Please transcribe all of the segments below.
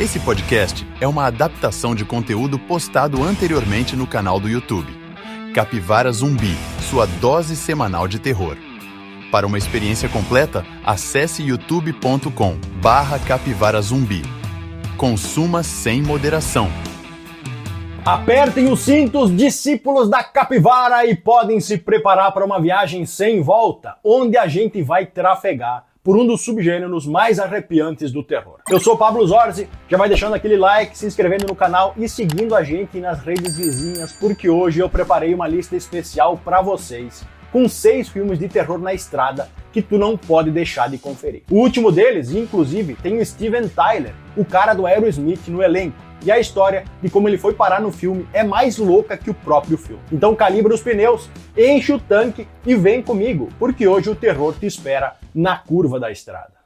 Esse podcast é uma adaptação de conteúdo postado anteriormente no canal do YouTube. Capivara Zumbi, sua dose semanal de terror. Para uma experiência completa, acesse youtube.com barra capivara zumbi. Consuma sem moderação. Apertem os cintos, discípulos da capivara, e podem se preparar para uma viagem sem volta, onde a gente vai trafegar por um dos subgêneros mais arrepiantes do terror. Eu sou Pablo Zorzi, já vai deixando aquele like, se inscrevendo no canal e seguindo a gente nas redes vizinhas, porque hoje eu preparei uma lista especial para vocês com seis filmes de terror na estrada que tu não pode deixar de conferir. O último deles, inclusive, tem o Steven Tyler, o cara do Aerosmith no elenco, e a história de como ele foi parar no filme é mais louca que o próprio filme. Então calibra os pneus, enche o tanque e vem comigo, porque hoje o terror te espera na curva da estrada.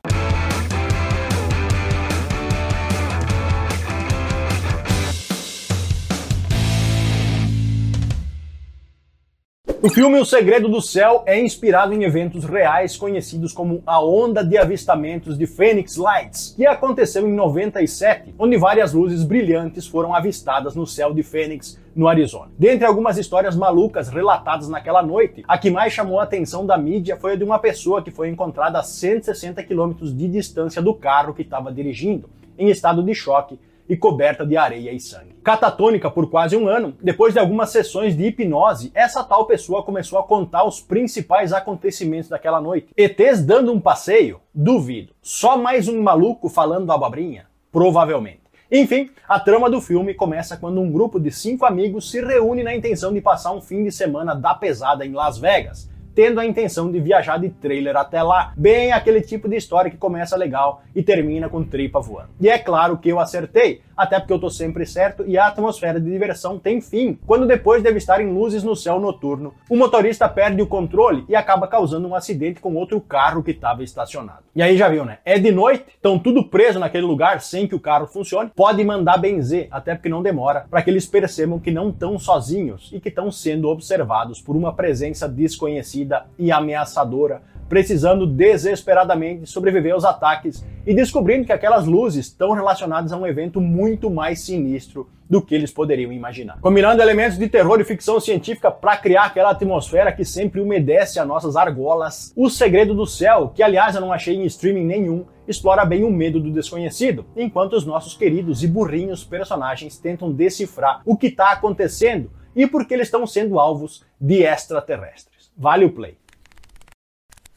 O filme O Segredo do Céu é inspirado em eventos reais conhecidos como a Onda de Avistamentos de Phoenix Lights, que aconteceu em 97, onde várias luzes brilhantes foram avistadas no céu de Phoenix, no Arizona. Dentre algumas histórias malucas relatadas naquela noite, a que mais chamou a atenção da mídia foi a de uma pessoa que foi encontrada a 160 quilômetros de distância do carro que estava dirigindo, em estado de choque e coberta de areia e sangue. Catatônica por quase um ano, depois de algumas sessões de hipnose, essa tal pessoa começou a contar os principais acontecimentos daquela noite. ETs dando um passeio? Duvido. Só mais um maluco falando abobrinha? Provavelmente. Enfim, a trama do filme começa quando um grupo de cinco amigos se reúne na intenção de passar um fim de semana da pesada em Las Vegas tendo a intenção de viajar de trailer até lá. Bem aquele tipo de história que começa legal e termina com tripa voando. E é claro que eu acertei, até porque eu tô sempre certo e a atmosfera de diversão tem fim, quando depois de avistar em luzes no céu noturno, o motorista perde o controle e acaba causando um acidente com outro carro que estava estacionado. E aí já viu, né? É de noite, estão tudo preso naquele lugar sem que o carro funcione, pode mandar benzer, até porque não demora, para que eles percebam que não estão sozinhos e que estão sendo observados por uma presença desconhecida e ameaçadora precisando desesperadamente sobreviver aos ataques e descobrindo que aquelas luzes estão relacionadas a um evento muito mais sinistro do que eles poderiam imaginar. Combinando elementos de terror e ficção científica para criar aquela atmosfera que sempre umedece as nossas argolas, O Segredo do Céu, que aliás eu não achei em streaming nenhum, explora bem o medo do desconhecido, enquanto os nossos queridos e burrinhos personagens tentam decifrar o que está acontecendo e por que eles estão sendo alvos de extraterrestres. Vale o play.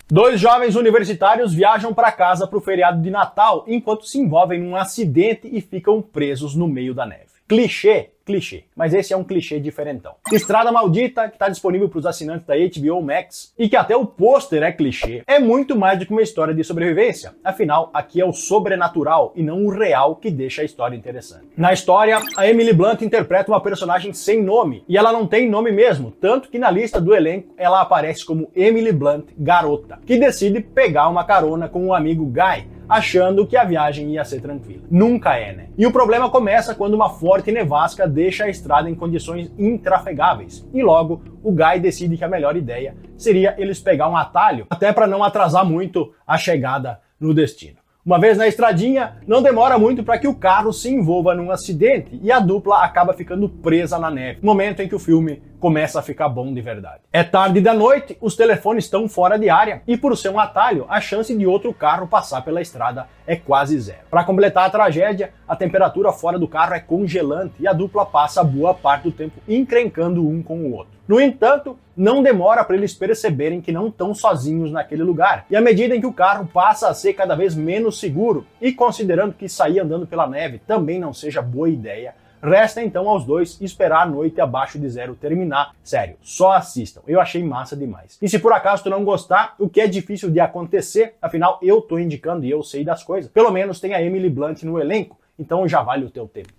Dois jovens universitários viajam para casa para o feriado de Natal enquanto se envolvem num acidente e ficam presos no meio da neve. Clichê clichê, mas esse é um clichê diferentão. Estrada Maldita, que está disponível para os assinantes da HBO Max, e que até o pôster é clichê, é muito mais do que uma história de sobrevivência. Afinal, aqui é o sobrenatural e não o real que deixa a história interessante. Na história, a Emily Blunt interpreta uma personagem sem nome, e ela não tem nome mesmo, tanto que na lista do elenco ela aparece como Emily Blunt Garota, que decide pegar uma carona com o um amigo Guy, achando que a viagem ia ser tranquila. Nunca é, né? E o problema começa quando uma forte nevasca deixa a estrada em condições intrafegáveis. E logo, o Guy decide que a melhor ideia seria eles pegar um atalho, até para não atrasar muito a chegada no destino. Uma vez na estradinha, não demora muito para que o carro se envolva num acidente e a dupla acaba ficando presa na neve. Momento em que o filme começa a ficar bom de verdade. É tarde da noite, os telefones estão fora de área e por ser um atalho, a chance de outro carro passar pela estrada é quase zero. Para completar a tragédia, a temperatura fora do carro é congelante e a dupla passa boa parte do tempo encrencando um com o outro. No entanto, não demora para eles perceberem que não estão sozinhos naquele lugar. E à medida em que o carro passa a ser cada vez menos seguro, e considerando que sair andando pela neve também não seja boa ideia, Resta então aos dois esperar a noite abaixo de zero terminar. Sério, só assistam. Eu achei massa demais. E se por acaso tu não gostar, o que é difícil de acontecer, afinal eu tô indicando e eu sei das coisas. Pelo menos tem a Emily Blunt no elenco, então já vale o teu tempo.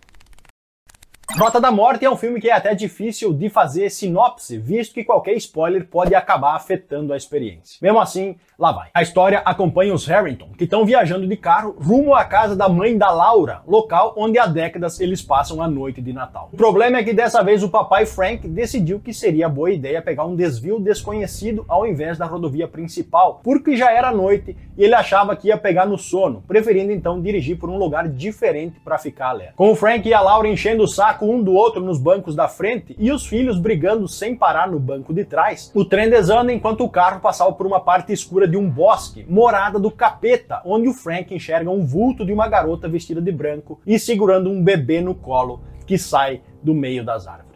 Rota da Morte é um filme que é até difícil de fazer sinopse, visto que qualquer spoiler pode acabar afetando a experiência. Mesmo assim, lá vai. A história acompanha os Harrington, que estão viajando de carro rumo à casa da mãe da Laura, local onde há décadas eles passam a noite de Natal. O problema é que dessa vez o papai Frank decidiu que seria boa ideia pegar um desvio desconhecido ao invés da rodovia principal, porque já era noite e ele achava que ia pegar no sono, preferindo então dirigir por um lugar diferente para ficar alerta. Com o Frank e a Laura enchendo o saco um do outro nos bancos da frente e os filhos brigando sem parar no banco de trás, o trem desanda enquanto o carro passava por uma parte escura de um bosque, morada do capeta, onde o Frank enxerga um vulto de uma garota vestida de branco e segurando um bebê no colo que sai do meio das árvores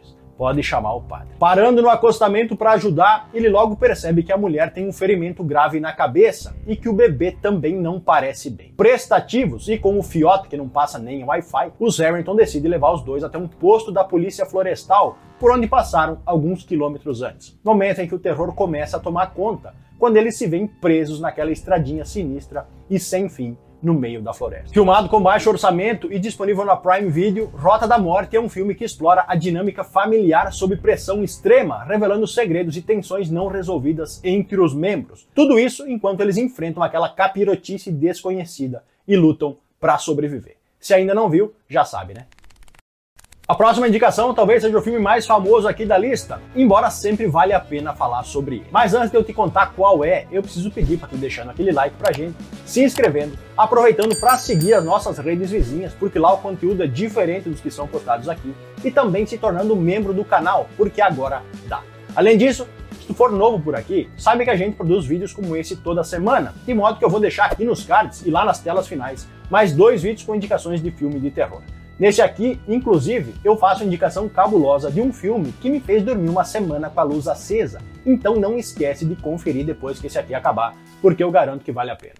pode chamar o padre. Parando no acostamento para ajudar, ele logo percebe que a mulher tem um ferimento grave na cabeça e que o bebê também não parece bem. Prestativos e com o fiote que não passa nem Wi-Fi, os Harrington decidem levar os dois até um posto da polícia florestal por onde passaram alguns quilômetros antes. Momento em que o terror começa a tomar conta, quando eles se veem presos naquela estradinha sinistra e sem fim no meio da floresta. Filmado com baixo orçamento e disponível na Prime Video, Rota da Morte é um filme que explora a dinâmica familiar sob pressão extrema, revelando segredos e tensões não resolvidas entre os membros. Tudo isso enquanto eles enfrentam aquela capirotice desconhecida e lutam para sobreviver. Se ainda não viu, já sabe, né? A próxima indicação talvez seja o filme mais famoso aqui da lista, embora sempre vale a pena falar sobre ele. Mas antes de eu te contar qual é, eu preciso pedir para tu deixando aquele like pra gente, se inscrevendo, aproveitando para seguir as nossas redes vizinhas, porque lá o conteúdo é diferente dos que são postados aqui, e também se tornando membro do canal, porque agora dá. Além disso, se tu for novo por aqui, sabe que a gente produz vídeos como esse toda semana, de modo que eu vou deixar aqui nos cards e lá nas telas finais mais dois vídeos com indicações de filme de terror. Nesse aqui, inclusive, eu faço indicação cabulosa de um filme que me fez dormir uma semana com a luz acesa. Então não esquece de conferir depois que esse aqui acabar, porque eu garanto que vale a pena.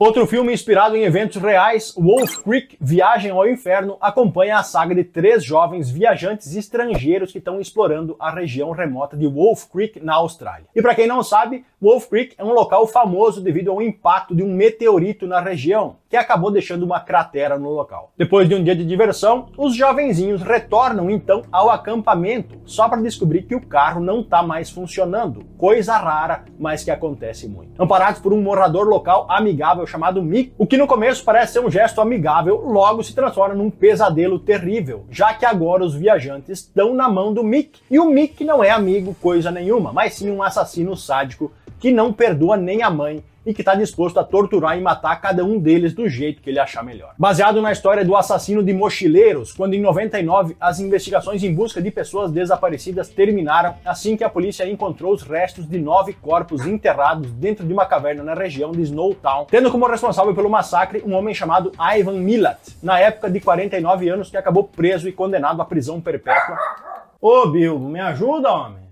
Outro filme inspirado em eventos reais, Wolf Creek Viagem ao Inferno, acompanha a saga de três jovens viajantes estrangeiros que estão explorando a região remota de Wolf Creek, na Austrália. E para quem não sabe, Wolf Creek é um local famoso devido ao impacto de um meteorito na região, que acabou deixando uma cratera no local. Depois de um dia de diversão, os jovenzinhos retornam então ao acampamento, só para descobrir que o carro não está mais funcionando. Coisa rara, mas que acontece muito. Amparados por um morador local amigável chamado Mick, o que no começo parece ser um gesto amigável, logo se transforma num pesadelo terrível, já que agora os viajantes estão na mão do Mick. E o Mick não é amigo coisa nenhuma, mas sim um assassino sádico que não perdoa nem a mãe e que está disposto a torturar e matar cada um deles do jeito que ele achar melhor. Baseado na história do assassino de mochileiros, quando em 99 as investigações em busca de pessoas desaparecidas terminaram assim que a polícia encontrou os restos de nove corpos enterrados dentro de uma caverna na região de Snowtown, tendo como responsável pelo massacre um homem chamado Ivan Milat, na época de 49 anos que acabou preso e condenado à prisão perpétua. Ô Bilbo, me ajuda, homem!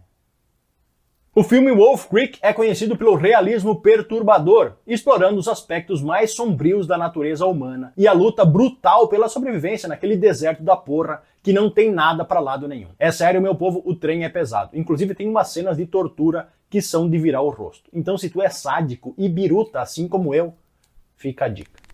O filme Wolf Creek é conhecido pelo realismo perturbador, explorando os aspectos mais sombrios da natureza humana e a luta brutal pela sobrevivência naquele deserto da porra que não tem nada para lado nenhum. É sério, meu povo, o trem é pesado. Inclusive tem umas cenas de tortura que são de virar o rosto. Então se tu é sádico e biruta assim como eu, fica a dica.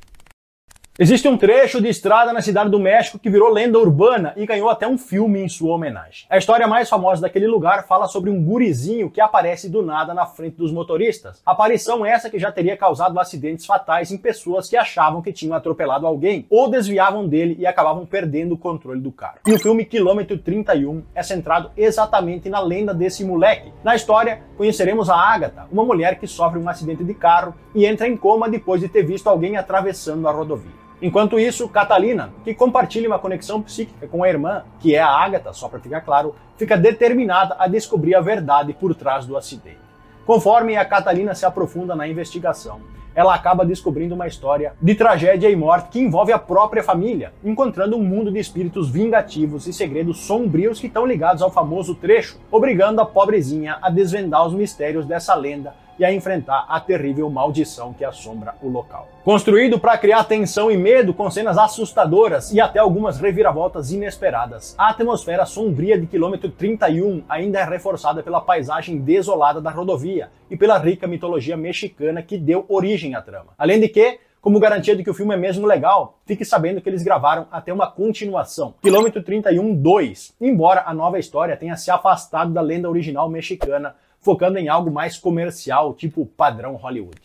Existe um trecho de estrada na cidade do México que virou lenda urbana e ganhou até um filme em sua homenagem. A história mais famosa daquele lugar fala sobre um gurizinho que aparece do nada na frente dos motoristas. Aparição essa que já teria causado acidentes fatais em pessoas que achavam que tinham atropelado alguém ou desviavam dele e acabavam perdendo o controle do carro. E o filme Quilômetro 31 é centrado exatamente na lenda desse moleque. Na história, conheceremos a Agatha, uma mulher que sofre um acidente de carro e entra em coma depois de ter visto alguém atravessando a rodovia. Enquanto isso, Catalina, que compartilha uma conexão psíquica com a irmã, que é a Agatha, só para ficar claro, fica determinada a descobrir a verdade por trás do acidente. Conforme a Catalina se aprofunda na investigação, ela acaba descobrindo uma história de tragédia e morte que envolve a própria família, encontrando um mundo de espíritos vingativos e segredos sombrios que estão ligados ao famoso trecho, obrigando a pobrezinha a desvendar os mistérios dessa lenda e a enfrentar a terrível maldição que assombra o local. Construído para criar tensão e medo com cenas assustadoras e até algumas reviravoltas inesperadas, a atmosfera sombria de quilômetro 31 ainda é reforçada pela paisagem desolada da rodovia e pela rica mitologia mexicana que deu origem à trama. Além de que, Como garantia de que o filme é mesmo legal, fique sabendo que eles gravaram até uma continuação, Quilômetro 31 2, embora a nova história tenha se afastado da lenda original mexicana, focando em algo mais comercial, tipo padrão Hollywood.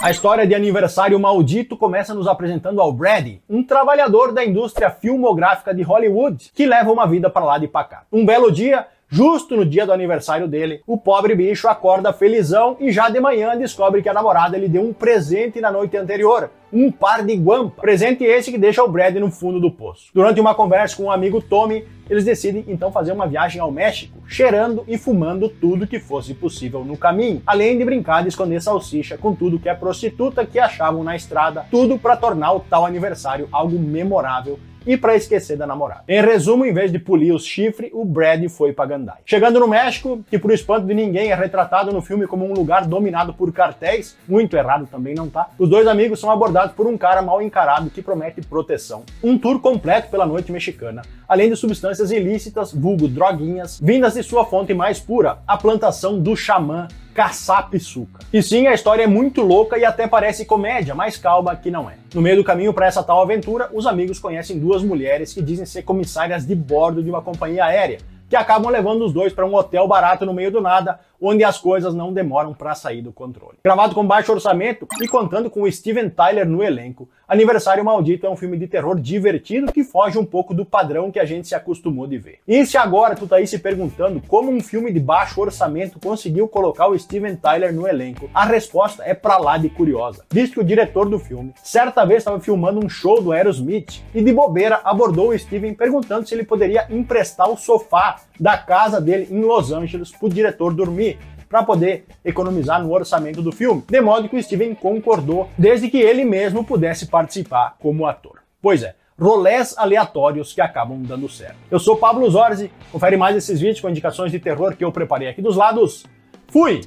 A história de Aniversário Maldito começa nos apresentando ao Brady, um trabalhador da indústria filmográfica de Hollywood que leva uma vida para lá de cá. Um belo dia, Justo no dia do aniversário dele, o pobre bicho acorda felizão e já de manhã descobre que a namorada lhe deu um presente na noite anterior, um par de guampa. Presente esse que deixa o Brad no fundo do poço. Durante uma conversa com o um amigo Tommy, eles decidem então fazer uma viagem ao México, cheirando e fumando tudo que fosse possível no caminho, além de brincar de esconder salsicha com tudo que é prostituta que achavam na estrada, tudo para tornar o tal aniversário algo memorável e para esquecer da namorada. Em resumo, em vez de polir os chifres, o Brad foi para Gandai. Chegando no México, que por espanto de ninguém é retratado no filme como um lugar dominado por cartéis, muito errado também não tá, os dois amigos são abordados por um cara mal encarado que promete proteção. Um tour completo pela noite mexicana, além de substâncias ilícitas, vulgo droguinhas, vindas de sua fonte mais pura, a plantação do xamã Caçapiçuca. E sim, a história é muito louca e até parece comédia, mas calma que não é. No meio do caminho para essa tal aventura, os amigos conhecem duas mulheres que dizem ser comissárias de bordo de uma companhia aérea, que acabam levando os dois para um hotel barato no meio do nada, onde as coisas não demoram para sair do controle. Gravado com baixo orçamento e contando com Steven Tyler no elenco, Aniversário Maldito é um filme de terror divertido que foge um pouco do padrão que a gente se acostumou de ver. E se agora tu tá aí se perguntando como um filme de baixo orçamento conseguiu colocar o Steven Tyler no elenco, a resposta é pra lá de curiosa. Visto que o diretor do filme certa vez estava filmando um show do Aerosmith e de bobeira abordou o Steven perguntando se ele poderia emprestar o sofá da casa dele em Los Angeles pro diretor dormir para poder economizar no orçamento do filme, de modo que o Steven concordou, desde que ele mesmo pudesse participar como ator. Pois é, rolés aleatórios que acabam dando certo. Eu sou Pablo Zorzi, confere mais esses vídeos com indicações de terror que eu preparei aqui dos lados. Fui!